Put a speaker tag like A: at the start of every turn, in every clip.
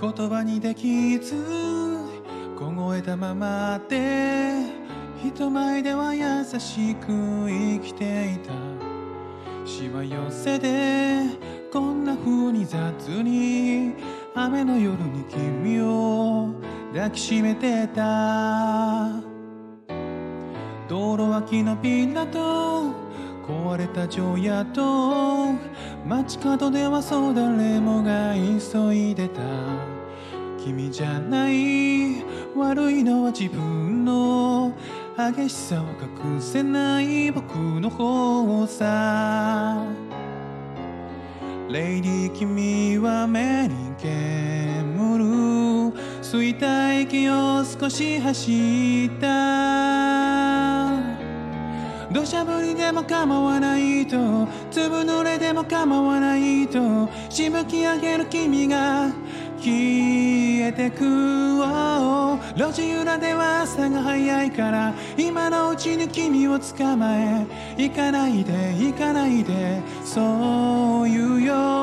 A: 言葉にできず凍えたままで人前では優しく生きていたしわ寄せでこんな風に雑に雨の夜に君を抱きしめてた道路脇のビラと壊れた城屋と街角ではそう誰もが急いでた。君じゃない悪いのは自分の。激しさを隠せない僕の方さ。レイディー君は目に煙。る吸いた息を少し走った。土砂降りでも構わないと。粒濡れでも構わないと。しぶき上げる君が消えてく路地裏では朝が早いから今のうちに君を捕まえ。行かないで行かないで。そう言うよ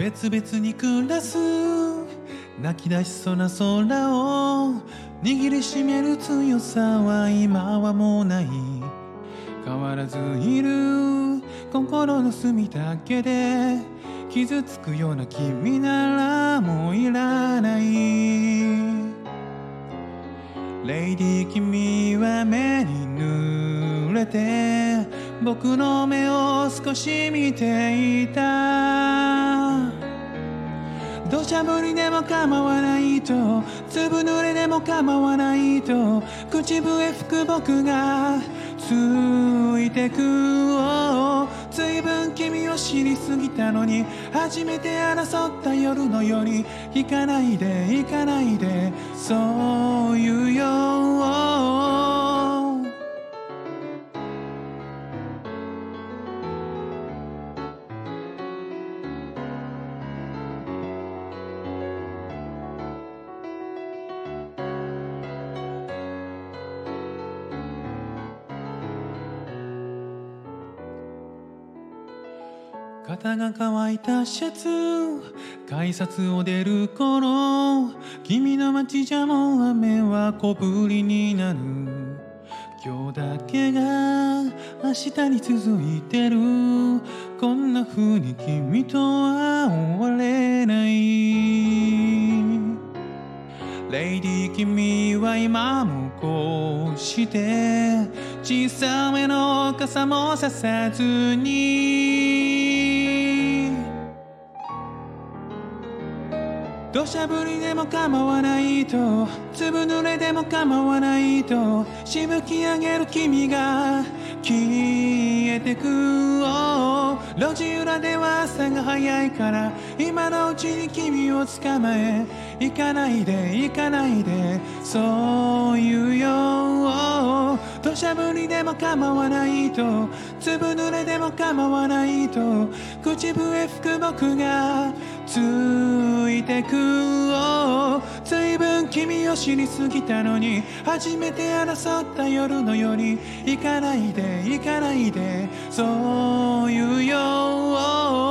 A: 別々に暮らす。泣き出しそうな空を握りしめる強さは今はもうない。変わらずいる。心の隅だけで。傷つくような君ならもういらない。レイディー君は目に濡れて。僕の目を少し見ていた。土砂降りでも構わないと粒濡れでも構わないと口笛吹く僕がついてくずいぶん君を知りすぎたのに初めて争った夜のより行かないで行かないでそういう肩が乾いたシャツ改札を出る頃君の街じゃもう雨は小降りになる。今日だけが明日に続いてる。こんな風に君とは終われない。レイディ君は今もこうして小さめの傘もささずに。土砂降りでも構わないと粒濡れでも構わないとしぶき上げる君が消えてく。路地裏では朝が早いから今のうちに君を捕まえ行かないで行かないでそう言うよしゃぶりでも構わないと粒濡れでも構わないと口笛吹く僕がついてく随分君を知りすぎたのに初めて争った夜のように行かないで行かないでそういうよ。